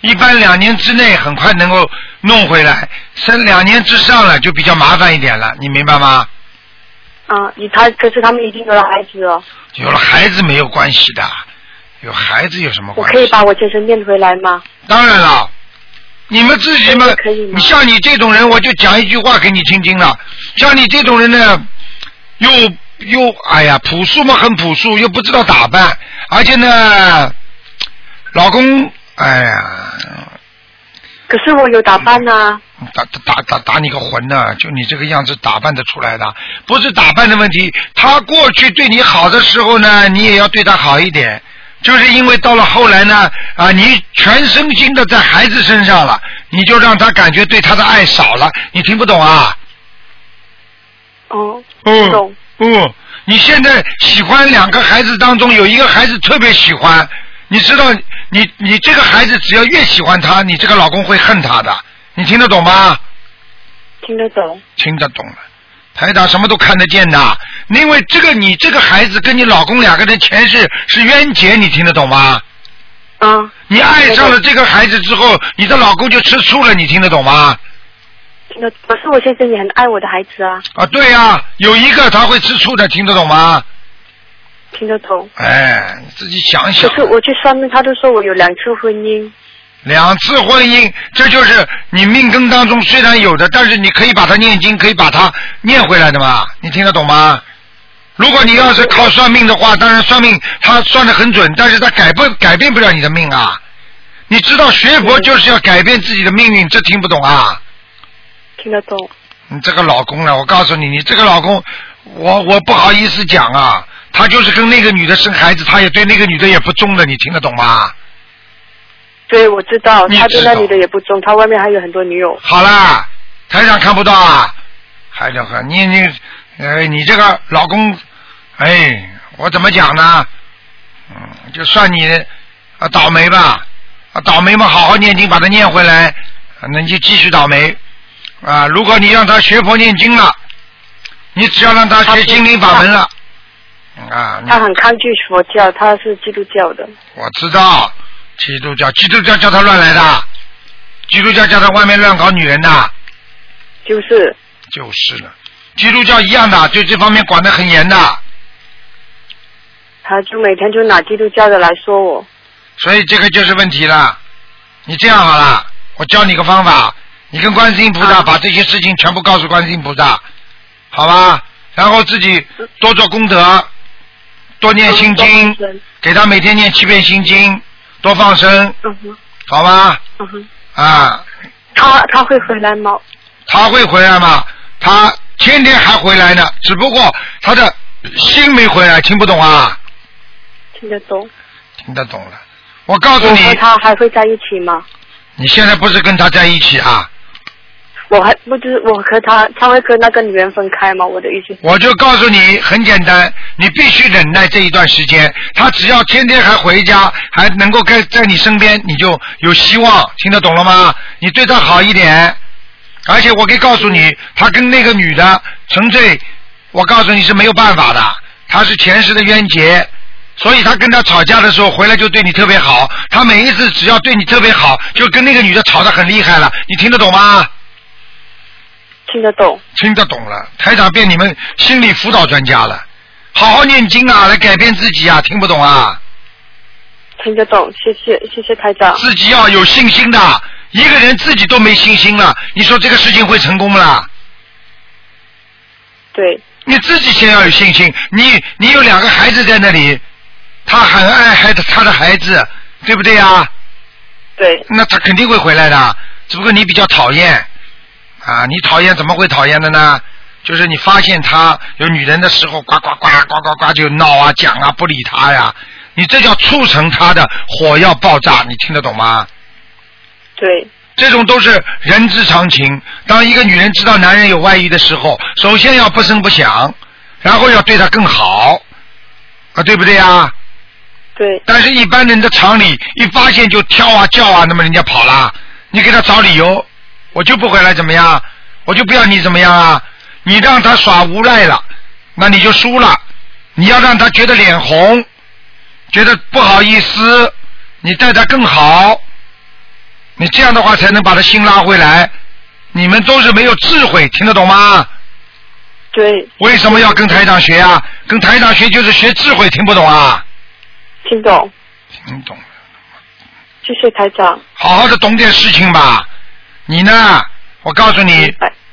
一般两年之内很快能够弄回来，生两年之上了就比较麻烦一点了，你明白吗？啊，你他可是他们已经有了孩子了，有了孩子没有关系的，有孩子有什么我关系？可以把我先生念回来吗？当然了，你们自己嘛，你像你这种人，我就讲一句话给你听听了。像你这种人呢，又又哎呀，朴素嘛，很朴素，又不知道打扮，而且呢，老公，哎呀，可是我有打扮呐、打打打打打你个魂呐、就你这个样子打扮得出来的，不是打扮的问题。他过去对你好的时候呢，你也要对他好一点。就是因为到了后来呢，啊，你全身心的在孩子身上了，你就让他感觉对他的爱少了。你听不懂啊？哦，嗯，嗯，你现在喜欢两个孩子当中有一个孩子特别喜欢，你知道，你你这个孩子只要越喜欢他，你这个老公会恨他的。你听得懂吗？听得懂。听得懂了，台长什么都看得见的。因为这个你这个孩子跟你老公两个人前世是冤结，你听得懂吗？啊。你爱上了这个孩子之后，你的老公就吃醋了，你听得懂吗？听得，可是我先生也很爱我的孩子啊，啊，对呀、有一个他会吃醋的，听得懂吗？听得懂。哎，你自己想想可。是我去算命，他都说我有两次婚姻，两次婚姻，这就是你命根当中虽然有的，但是你可以把它念经，可以把它念回来的嘛。你听得懂吗？如果你要是靠算命的话，当然算命他算的很准，但是他改不改变不了你的命啊。你知道学佛就是要改变自己的命运，这听不懂啊？听得懂。你这个老公呢？我告诉你，你这个老公，我我不好意思讲啊，他就是跟那个女的生孩子，他也对那个女的也不忠的，你听得懂吗？对，我知道，他对那女的也不忠，他外面还有很多女友。好啦，台长看不到啊，台长看你你，哎，你这个老公，哎，我怎么讲呢？嗯，就算你啊倒霉吧，啊倒霉嘛，好好念经把他念回来，啊那你就继续倒霉啊。如果你让他学佛念经了，你只要让他学心灵法门了，啊，他很抗拒佛教，他是基督教的。我知道，基督教，基督教叫他乱来的，基督教叫他外面乱搞女人的。就是。就是了，基督教一样的，对这方面管得很严的，他就每天就拿基督教的来说我。所以这个就是问题了。你这样好了，我教你个方法，你跟观世音菩萨把这些事情全部告诉观世音菩萨，好吧？然后自己多做功德，多念心经，给他每天念七遍心经，多放生，嗯哼，好吧？嗯哼。啊，他他会回来吗？他会回来吗？他天天还回来呢，只不过他的心没回来，听不懂啊？听得懂。听得懂了。我告诉我和你，他还会在一起吗？你现在不是跟他在一起啊？我还不知我和他，他会跟那个女人分开吗？我的意思。我就告诉你，很简单，你必须忍耐这一段时间。他只要天天还回家，还能够在在你身边，你就有希望。听得懂了吗？你对他好一点，而且我可以告诉你，他跟那个女的纯粹，我告诉你是没有办法的，他是前世的冤结，所以他跟他吵架的时候回来就对你特别好，他每一次只要对你特别好，就跟那个女的吵得很厉害了，你听得懂吗？听得懂。听得懂了，台长变你们心理辅导专家了，好好念经啊，来改变自己啊，听不懂啊？听得懂，谢谢谢谢台长。自己要有信心的，一个人自己都没信心了，你说这个事情会成功不啦？对，你自己先要有信心。你你有两个孩子在那里，他很爱孩子，他的孩子，对不对啊？对，那他肯定会回来的，只不过你比较讨厌啊，你讨厌怎么会讨厌的呢？就是你发现他有女人的时候，呱呱呱呱呱呱就闹啊讲啊不理他呀，你这叫促成他的火药爆炸，你听得懂吗？对，这种都是人之常情。当一个女人知道男人有外遇的时候，首先要不声不响，然后要对他更好，啊，对不对呀？对，但是，一般人的常理，一发现就跳啊叫啊，那么人家跑了，你给他找理由，我就不回来怎么样？我就不要你怎么样啊？你让他耍无赖了，那你就输了。你要让他觉得脸红，觉得不好意思，你待他更好，你这样的话才能把他心拉回来。你们都是没有智慧，听得懂吗？对，为什么要跟台长学啊？跟台长学就是学智慧，听不懂啊？听懂，听懂了。谢谢台长。好好的懂点事情吧。你呢？我告诉你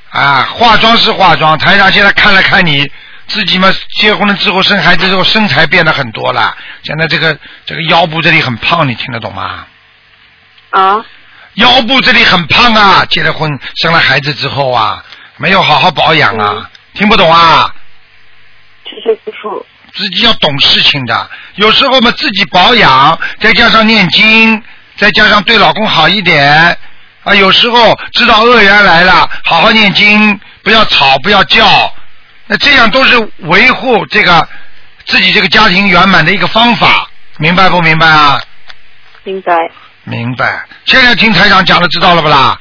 啊，化妆是化妆，台长现在看了看你自己嘛，结婚了之后生孩子之后身材变得很多了，现在这个这个腰部这里很胖，你听得懂吗？啊，腰部这里很胖啊，结了婚生了孩子之后啊，没有好好保养啊，听不懂啊？谢谢师傅。自己要懂事情的，有时候嘛自己保养，再加上念经，再加上对老公好一点啊，有时候知道恶缘来了，好好念经，不要吵，不要叫，那这样都是维护这个自己这个家庭圆满的一个方法，明白不明白啊？明白。明白。现在听台长讲的知道了不啦？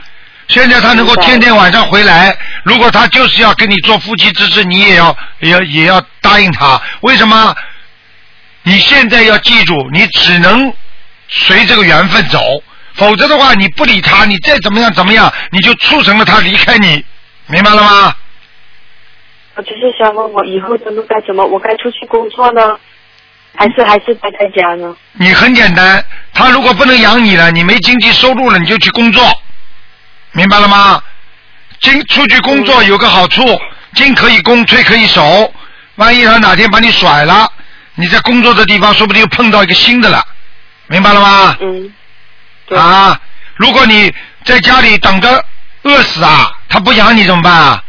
现在他能够天天晚上回来，如果他就是要跟你做夫妻之事，你也要也要也要答应他。为什么？你现在要记住，你只能随这个缘分走，否则的话，你不理他，你再怎么样怎么样，你就促成了他离开你，明白了吗？我只是想问我以后的路该怎么？我该出去工作呢，还是还是待在家呢？你很简单，他如果不能养你了，你没经济收入了，你就去工作，明白了吗？经出去工作有个好处，进可以攻，退可以守。万一他哪天把你甩了，你在工作的地方说不定又碰到一个新的了，明白了吗？嗯，对啊，如果你在家里等着饿死啊，他不养你怎么办啊？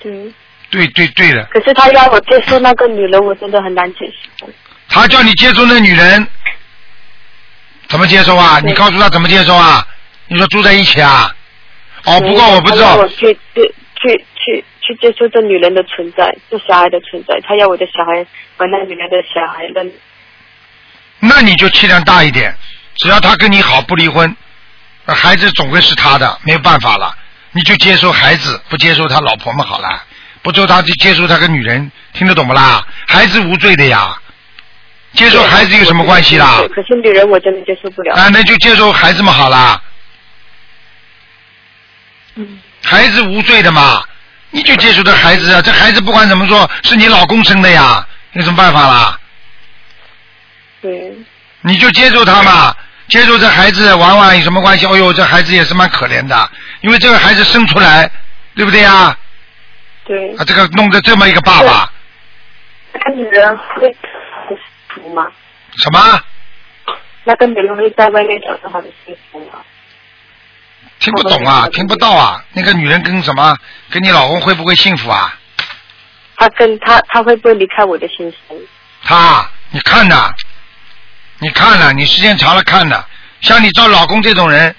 对。对对对的，可是他要我接受那个女人，我真的很难接受。他叫你接受那女人，怎么接受啊？你告诉他怎么接受啊？你说住在一起啊？哦，不过我不知道我，去去去去去接受这女人的存在，这小孩的存在。他要我的小孩把那女人的小孩扔。那你就气量大一点，只要他跟你好不离婚，那孩子总归是他的，没有办法了，你就接受孩子，不接受他老婆们好了，不接受他就接受他个女人，听得懂不啦？孩子无罪的呀，接受孩子有什么关系啦？可是女人我真的接受不了。啊，那就接受孩子们好啦，嗯，孩子无罪的嘛，你就接受这孩子啊，这孩子不管怎么说是你老公生的呀，有什么办法啦？对，你就接受他嘛，接受这孩子玩玩有什么关系？哦呦，这孩子也是蛮可怜的，因为这个孩子生出来，对不对呀？对。啊，这个弄得这么一个爸爸，那个女人会很幸福吗？什么？那个女人会在外面找到她的幸福吗？听不懂啊，听不到啊。那个女人跟什么？跟你老公会不会幸福啊？她跟她，她会不会离开我的心声？他，你看呐，你看了，你时间长了看了，像你找老公这种人，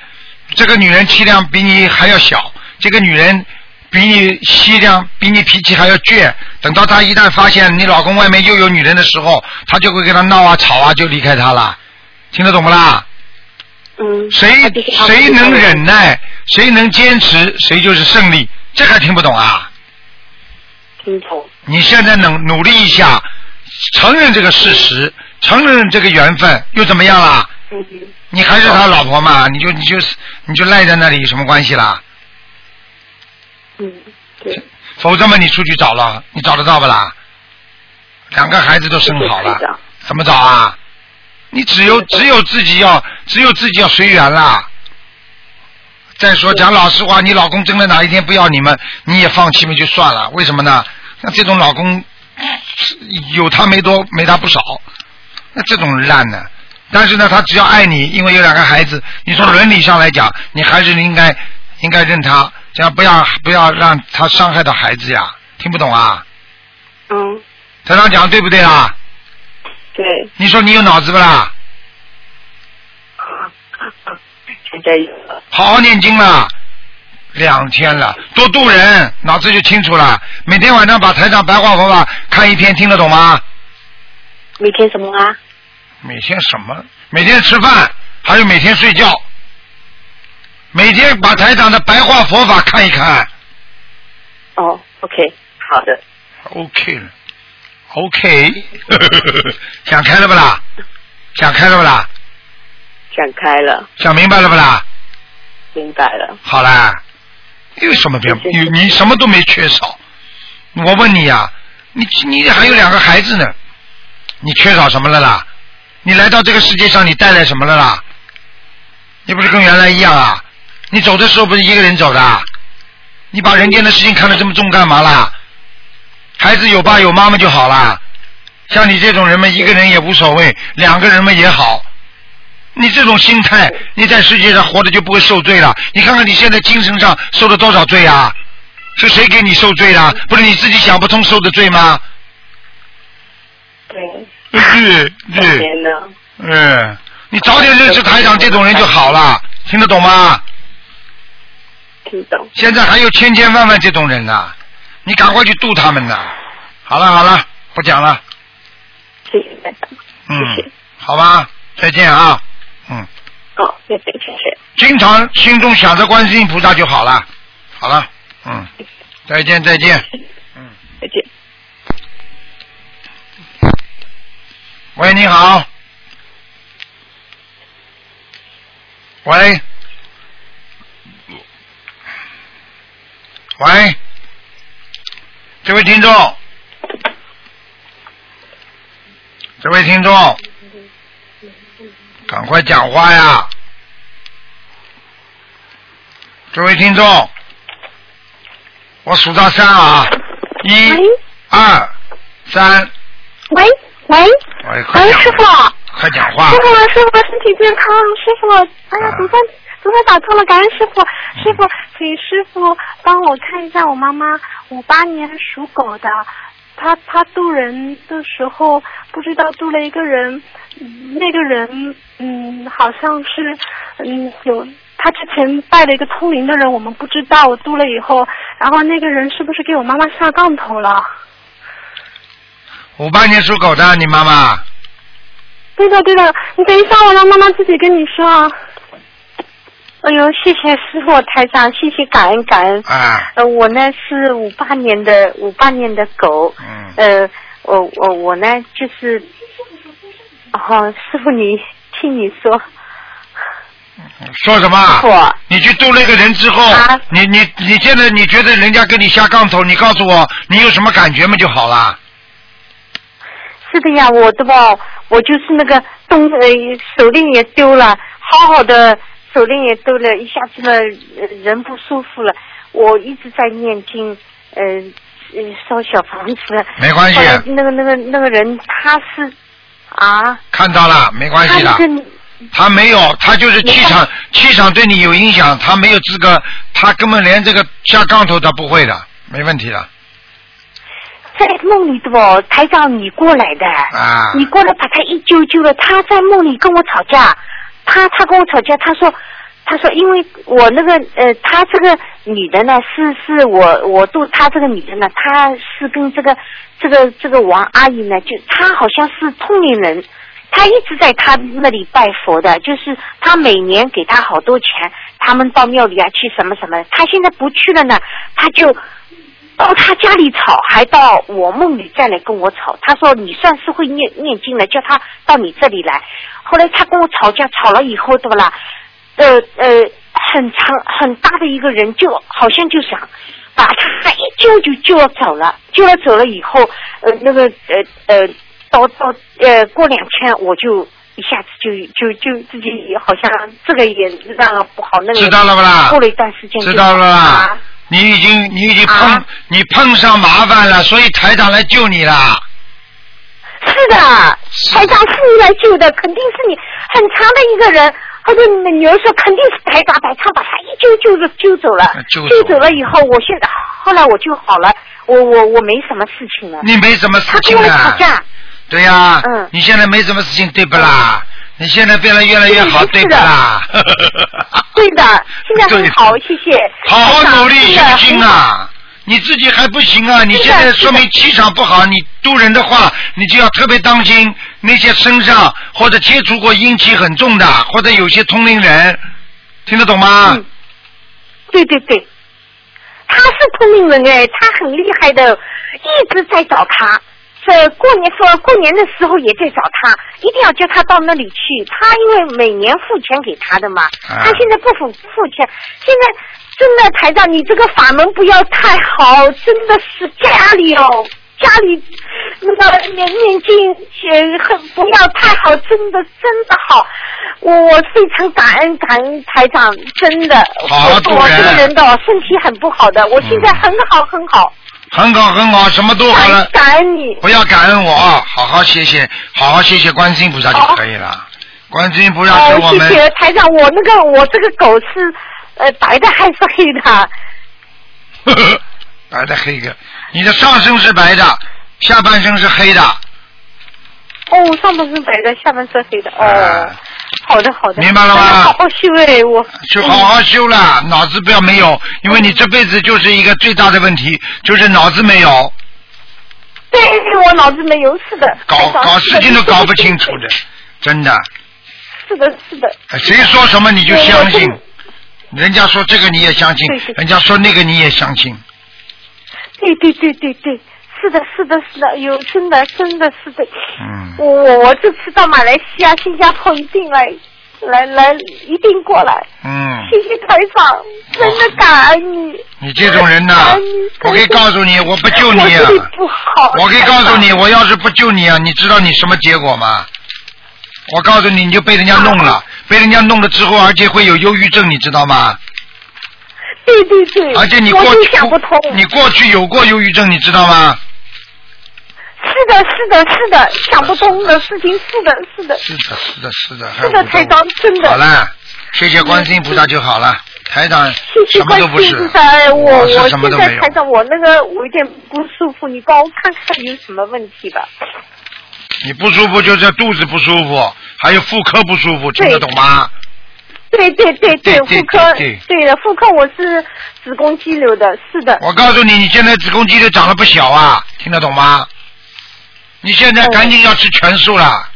这个女人气量比你还要小，这个女人比你气量比你脾气还要倔。等到她一旦发现你老公外面又有女人的时候，她就会跟他闹啊吵啊，就离开他了。听得懂不啦？嗯，嗯，谁谁能忍耐，谁能坚持，谁就是胜利。这还听不懂啊？听懂？你现在能努力一下，承认这个事实，承认这个缘分，又怎么样啦？嗯你还是他老婆嘛？你就你就你就赖在那里有什么关系啦？嗯，对，否则嘛，你出去找了，你找得到不啦？两个孩子都生好了怎么找啊？你只有只有自己要，只有自己要随缘啦。再说讲老实话，你老公真的哪一天不要你们，你也放弃嘛就算了。为什么呢？那这种老公有他没多，没他不少。那这种烂呢？但是呢，他只要爱你，因为有两个孩子，你从伦理上来讲，你还是应该应该认他，这样不要不要让他伤害到孩子呀。听不懂啊？嗯，台长讲对不对啊？对，你说你有脑子不啦？现在有了，好好念经了，两天了，多度人，脑子就清楚了。每天晚上把台长白话佛法看一篇，听得懂吗？每天什么啊？每天什么？每天吃饭，还有每天睡觉。每天把台长的白话佛法看一看哦，OK，好的，，OK 了，OK，想开了不啦？想开了不啦？想开了，想明白了不啦？明白了，好啦，有什么变？你你什么都没缺少。我问你呀、你你还有两个孩子呢，你缺少什么了啦？你来到这个世界上，你带来什么了啦？你不是跟原来一样啊？你走的时候不是一个人走的？你把人间的事情看得这么重干嘛啦？孩子有爸有妈妈就好啦。像你这种人们，一个人也无所谓，两个人嘛也好。你这种心态，你在世界上活着就不会受罪了。你看看你现在精神上受了多少罪啊？是谁给你受罪的？不是你自己想不通受的罪吗？对，对可对，嗯，你早点认识台长这种人就好了，听得懂吗？听懂，现在还有千千万万这种人呢，你赶快去度他们呢。好了好了，不讲了，谢谢台长，嗯好吧，再见啊，嗯，哦，谢谢谢谢，经常心中想着观世音菩萨就好了，好了，嗯，再见再见，喂，你好。喂。喂。这位听众。这位听众。赶快讲话呀！这位听众，我数到三啊，一、喂二、三，喂喂喂，快喂，师傅，快讲话师！傅，师傅身体健康，师傅，哎呀啊，总算总算打通了，感恩师傅，师傅，请师傅帮我看一下我妈妈，五八年属狗的，她她渡人的时候不知道渡了一个人，嗯那个人嗯好像是嗯有。他之前拜了一个通灵的人，我们不知道。我渡了以后，然后那个人是不是给我妈妈下杠头了？五八年属狗的，你妈妈。对的，对的，你等一下，我让妈妈自己跟你说啊。哎呦，谢谢师傅台长，谢谢感恩感恩。啊，呃，我呢是五八年的五八年的狗，嗯，呃，我我我呢就是，哦，师傅你听你说，说什么？你去渡那个人之后，啊？你你你现在你觉得人家跟你下杠头，你告诉我你有什么感觉嘛就好了。是的呀，我的吧，我就是那个东呃手链也丢了，好好的手链也丢了，一下子呢呃人不舒服了，我一直在念经，呃呃烧小房子，没关系后来那个那个那个人他是啊，看到了，没关系的。他没有，他就是气场，气场对你有影响，他没有资格，他根本连这个下杠头他不会的，没问题的。在梦里的哦，台长你过来的，啊。你过来把他一揪揪了，他在梦里跟我吵架，他他跟我吵架，他说他说因为我那个呃，他这个女的呢是是我我度他这个女的呢，她是跟这个这个这个王阿姨呢，就她好像是通灵人，她一直在他那里拜佛的，就是他每年给他好多钱，他们到庙里啊去什么什么，他现在不去了呢，他就到他家里吵，还到我梦里再来跟我吵。他说你算是会念念经了，叫他到你这里来。后来他跟我吵架，吵了以后对不啦？呃呃，很长很大的一个人，就好像就想把他一揪就揪了走了，揪了走了以后，呃那个呃呃。到到呃，过两天我就一下子就就就自己好像这个也让不好，那个知道了不啦？过了一段时间知道了啦。你已经你已经碰你碰上麻烦了，所以台长来救你了。是的，台长是你来救的，肯定是你很长的一个人。后头女儿说肯定是台长，台长把他一揪揪着揪走了，救走了以后，我现在后来我就好了，我我我没什么事情了。你没什么事情了。他跟我吵架。对呀，嗯你现在没什么事情，对不啦？你现在变得越来越好，对不啦？对的，现在很好，谢谢。好好努力修心啊！你自己还不行啊！你现在说明气场不好，你渡人的话，你就要特别当心那些身上或者接触过阴气很重的，或者有些通灵人，听得懂吗？嗯。对对对，他是通灵人哎，他很厉害的，一直在找他。在过年说过年的时候也在找他，一定要叫他到那里去。他因为每年付钱给他的嘛，他现在不付付钱。现在真的台长，你这个法门不要太好，真的是家里哦，家里那个念念经也很不要太好，真的真的好。我我非常感恩感恩台长，真的。好我我这个人的身体很不好的，我现在很好很好。很好很好，什么都好了。感恩你。不要感恩我啊！好好谢谢，好好谢谢观世音菩萨就可以了。观世音菩萨给我们。谢谢台长，我那个我这个狗是呃白的还是黑的？呵呵，白的黑的，你的上身是白的，下半身是黑的。哦，上半身白的，下半身黑的。哦。好的，好的，明白了吗？好好修哎，我就好好修了，脑子不要没有，因为你这辈子就是一个最大的问题，就是脑子没有。对，我脑子没有，是的。搞搞事情都搞不清楚的，真的。是的，是的。谁说什么你就相信？人家说这个你也相信，人家说那个你也相信。对对对对对。是的，是的，是的，有真的，真的是的。嗯。我我我这次到马来西亚、新加坡一定来，来来，一定过来。嗯。谢谢台长，真的感恩你。你这种人呐，我可以告诉你，我不救你啊。我不好。我可以告诉你，我要是不救你啊，你知道你什么结果吗？我告诉你，你就被人家弄了，被人家弄了之后，而且会有忧郁症，你知道吗？对对对。而且你过去，你过去有过忧郁症，你知道吗？是的，是的，是的，想不通的事情，是的，是的，是的，是的，是的，是的，台长，真的。好了，谢谢观世音菩萨就好了，台长什么都不是，我我现在台长，我那个我有点不舒服，你帮我看看有什么问题吧。你不舒服就是肚子不舒服，还有妇科不舒服，听得懂吗？对对对对，妇科对的，妇科我是子宫肌瘤的，是的。我告诉你，你现在子宫肌瘤长得不小啊，听得懂吗？你现在赶紧要吃全素了。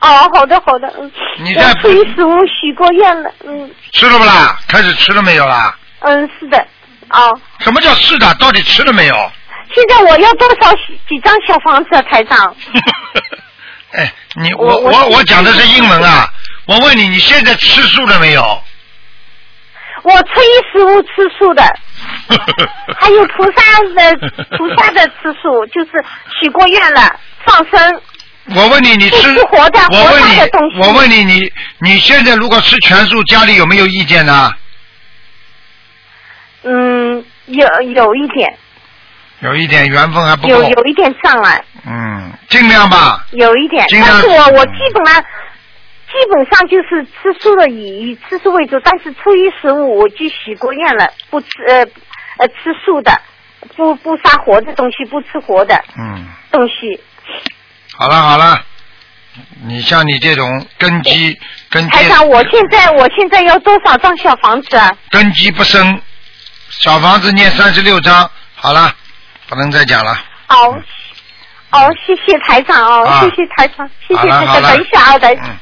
哦，好的好的，嗯。你在初一十五许过愿了，嗯。吃了不啦？开始吃了没有啦？嗯，是的，哦。什么叫是的？到底吃了没有？现在我要多少几张小房子啊，台长？哎，你我我我讲的是英文啊！我问你，你现在吃素了没有？我初一十五吃素的。还有菩萨的 菩萨的吃素，就是许过愿了，放生。我问你，你吃活的我问你，我问你，你你现在如果吃全素，家里有没有意见呢？嗯，有有一点。有一点缘分还不够。有有一点上来。嗯，尽量吧。有一点，但是我我基本上。基本上就是吃素的，以以吃素为主。但是初一十五我就许过愿了，不吃呃呃吃素的，不不杀活的东西，不吃活的嗯东西。好了好了，你像你这种根基根基。台长，我现在我现在要多少张小房子啊？根基不深，小房子念三十六章，好了，不能再讲了。好。哦，谢谢台长哦，啊谢谢台长，谢谢台长。好了好了等一下啊，等嗯，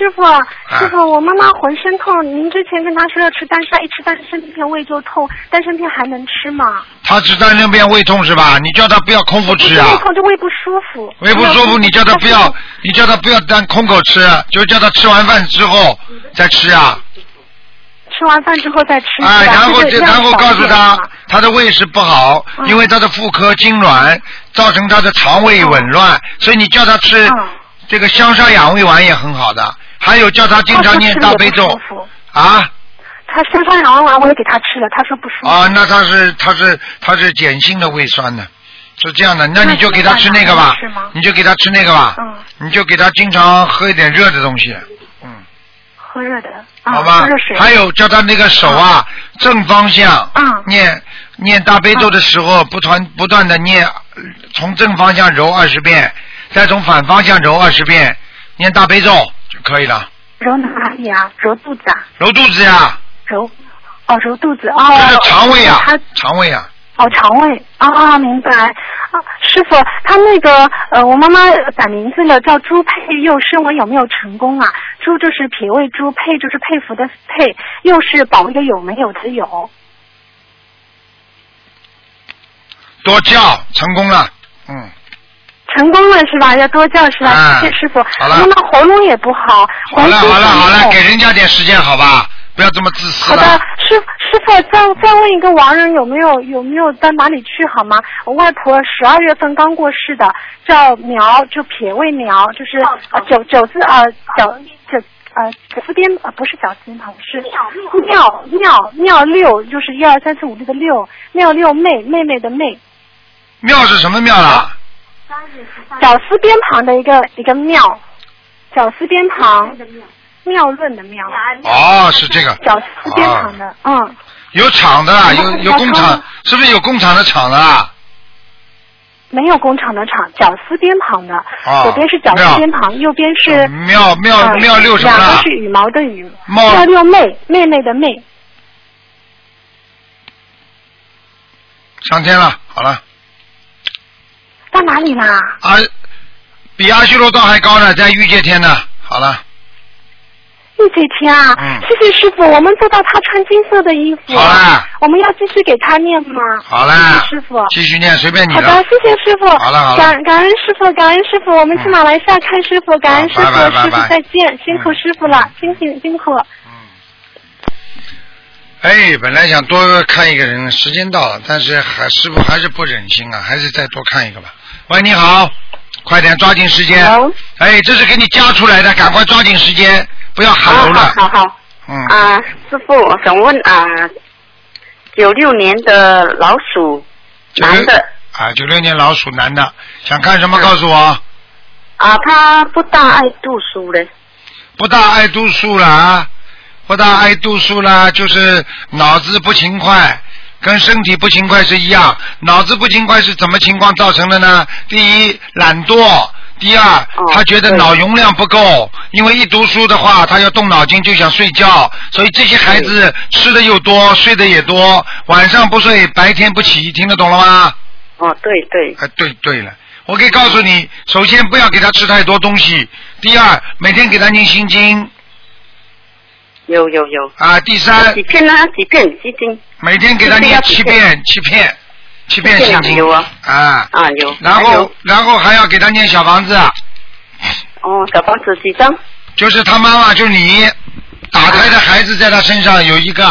师傅，师傅，我妈妈浑身痛，您之前跟她说要吃丹参，一吃丹参片胃就痛，丹参片还能吃吗？她吃丹参片胃痛是吧？你叫她不要空腹吃啊胃。痛就胃不舒服。胃不舒服，你叫她不要，你叫她不要单空口吃，就叫她吃完饭之后再吃啊。吃完饭之后再吃。哎，然后就然后告诉他一点嘛，他的胃是不好，嗯因为她的妇科痉挛，造成她的肠胃紊乱，所以你叫她吃嗯这个香砂养胃丸也很好的，还有叫他经常念大悲咒？啊？他身上痒完我也给他吃了，他说不舒服。啊，那他是他是他是碱性的胃酸呢，是这样的，那你就给他吃那个吧你就给他吃那个吧，嗯，你就给他经常喝一点热的东西，嗯。喝热的。啊好吧？喝热水。还有叫他那个手啊，正方向，嗯。念念大悲咒的时候，不断不断的念，呃从正方向揉二十遍，再从反方向揉二十遍，念大悲咒。就可以了。揉哪里啊？揉肚子啊？揉肚子呀，揉哦，揉肚子哦。这是肠胃啊他，肠胃啊。哦，肠胃啊啊，明白啊，师傅，他那个呃，我妈妈改名字了，叫朱佩佑，生我有没有成功啊？朱就是脾胃朱，佩就是佩服的佩，又是保卫的有没有的有。多叫成功了，嗯，成功了是吧？要多叫是吧？啊谢谢师傅。好了妈妈喉咙也不好，好了好了好了，给人家点时间好吧，不要这么自私好的了。，师师傅，再再问一个亡人有没有有没有到哪里去好吗？我外婆十二月份刚过世的，叫苗，就撇位苗，就是呃九九字啊角九呃九字边呃不是角字边旁是妙妙妙六，就是一二三四五六的六妙六妹妹妹的妹，妙是什么妙啦？绞丝边旁的一个一个庙，绞丝边旁。妙论的妙，哦，是这个。绞丝边旁的嗯。有厂的啦，有哦有工厂。哦，是不是有工厂的厂的啦？没有工厂的厂，绞丝边旁的，啊左边是绞丝边旁，右边是庙庙呃庙六什么两个是？羽毛的羽，猫妙六妹妹妹的妹，上天了，好了，到哪里啦？啊，比阿修罗道还高呢，在御界天呢，好了，玉姐天啊，嗯。谢谢师傅，我们做到他穿金色的衣服，好啦，我们要继续给他念吗？好了。谢谢师傅。继续念，随便你好的，，谢谢师傅。好了好了。感感恩师傅，感恩师傅，我们去嗯马来西亚看师傅，感恩师傅，师傅再见，辛苦嗯师傅了，辛苦辛苦。哎，本来想多看一个人，时间到了，但是还师傅还是不忍心啊，还是再多看一个吧。喂，你好，快点抓紧时间。哎，这是给你加出来的，赶快抓紧时间，不要喊楼了。好好好。嗯，啊，师傅，我想问啊，九六年的老鼠男的。啊，九六年老鼠男的，想看什么？嗯。告诉我。啊，他不大爱读书嘞，不大爱读书了啊，不大爱读书啦，就是脑子不勤快，跟身体不勤快是一样。脑子不勤快是怎么情况造成的呢？第一，懒惰。第二，哦他觉得脑容量不够，因为一读书的话，他要动脑筋就想睡觉，所以这些孩子吃的又多，睡的也多，晚上不睡，白天不起，听得懂了吗？哦，对对，哎，对对了，我可以告诉你，首先不要给他吃太多东西，第二，每天给他念心经有有有，啊，第三几，片呢？几片？几斤？每天给他念七遍，七片，七片心经有啊啊，啊，有。然后然后还要给他念小房子，哦，小房子几张？就是他妈妈，就是你打胎的孩子，在他身上有一个，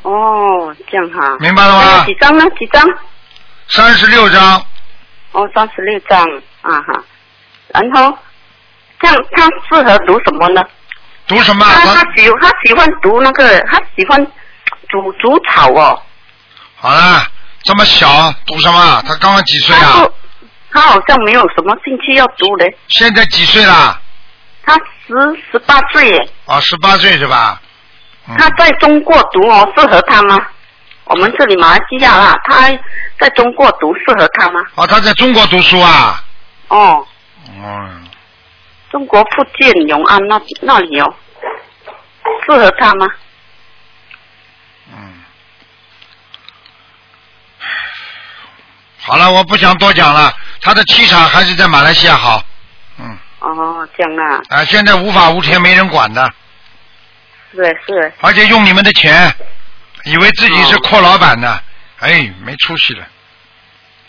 哦，这样哈。明白了吗几？张呢？几张？三十六张，哦，三十六张啊哈。然后，这样他适合读什么呢？读什么？他他他喜他喜欢读那个，他喜欢煮煮草哦。好了，这么小读什么？他刚刚几岁啊他好像没有什么兴趣要读嘞。现在几岁啦？他十十八岁耶，啊，十八岁是吧？嗯他在中国读哦，适合他吗？我们这里马来西亚啦，他在中国读适合他吗？哦，他在中国读书啊？哦，嗯，中国福建永安那那里哦，适合他吗？嗯，好了，我不想多讲了。他的气场还是在马来西亚好。嗯哦，这样啊。啊，现在无法无天，没人管的。是是。而且用你们的钱，以为自己是阔老板呢，哎，没出息了。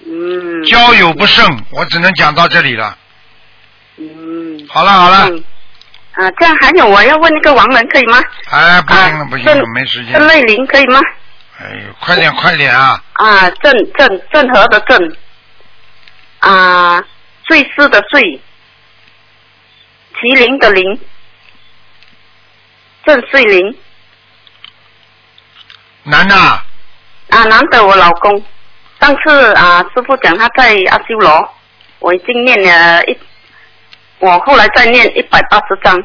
嗯。交友不慎，我只能讲到这里了。嗯。好了好了。啊，这样还有我要问那个王人可以吗？哎，不行了不行了，没时间。郑瑞玲可以吗？哎呦，快点快点啊！啊，郑郑郑和的郑，啊，瑞士的瑞，麒麟的麟，郑瑞玲。男的。啊，男的，我老公。上次啊，师傅讲他在阿修罗，我已经念了一，我后来再念一百八十章。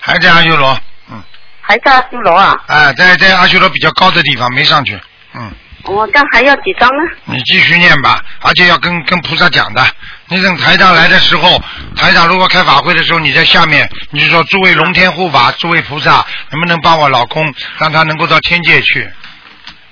还在阿修罗。嗯还在阿修罗啊？啊，在在阿修罗比较高的地方没上去，嗯。我这还要几张呢？你继续念吧，而且要跟跟菩萨讲的。你等台长来的时候，台长如果开法会的时候，你在下面，你就说诸位龙天护法，诸位菩萨，能不能帮我老公，让他能够到天界去？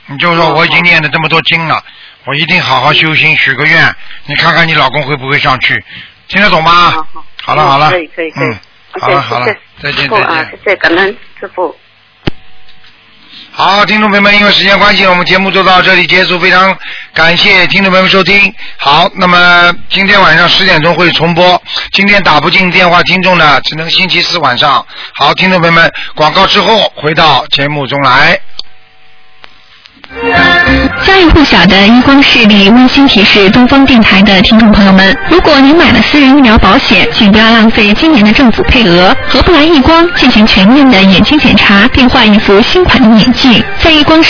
你就说我已经念了这么多经了，我一定好好修心，许个愿，你看看你老公会不会上去？听得懂吗？好了好了，可以可以可以。嗯，好了好了，再见再见。啊，谢谢感恩师傅。好，听众朋友们，因为时间关系，我们节目就到这里结束。非常感谢听众朋友们收听。好，那么今天晚上十点钟会重播。今天打不进电话，听众呢只能星期四晚上。好，听众朋友们，广告之后回到节目中来。家喻户晓的一光视力温馨提示东方电台的听众朋友们：如果您买了私人医疗保险，请不要浪费今年的政府配额，何不来一光进行全面的眼睛检查，并换一副新款的眼镜，在一光。